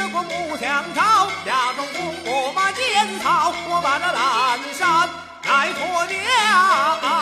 越过木墙朝，家中父我把剑草，我把那蓝山来驮娘。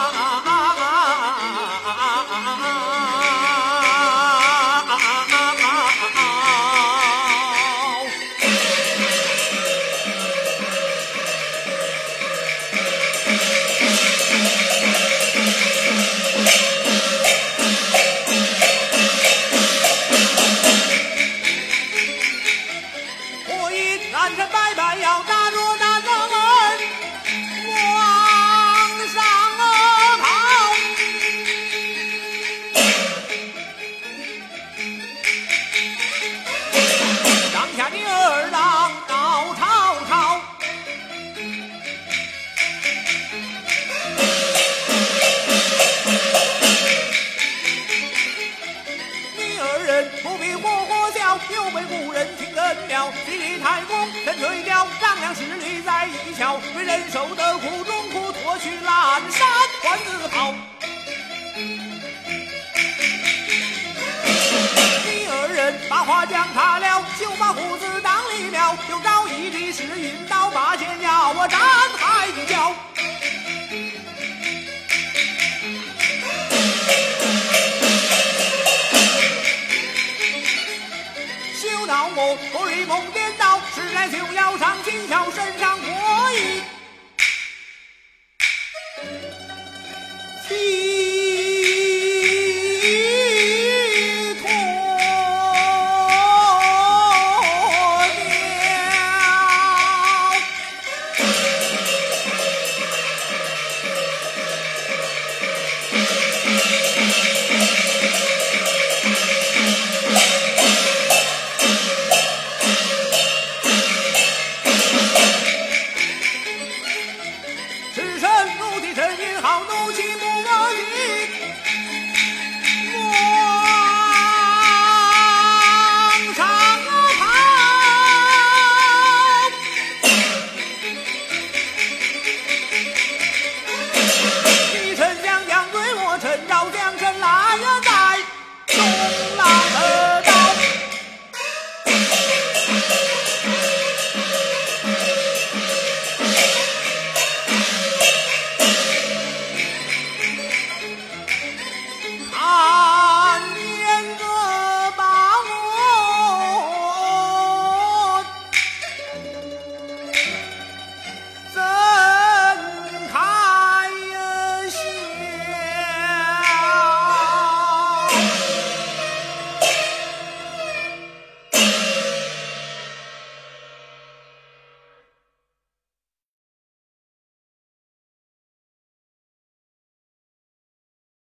故人听根了，李太公身垂钓，张良侍女在一桥，为人受的苦中苦，脱去蓝衫换紫袍。你二人把话讲塌了，就把胡子当立了，又找一匹是运刀把剑要我斩海角。今宵身上火意。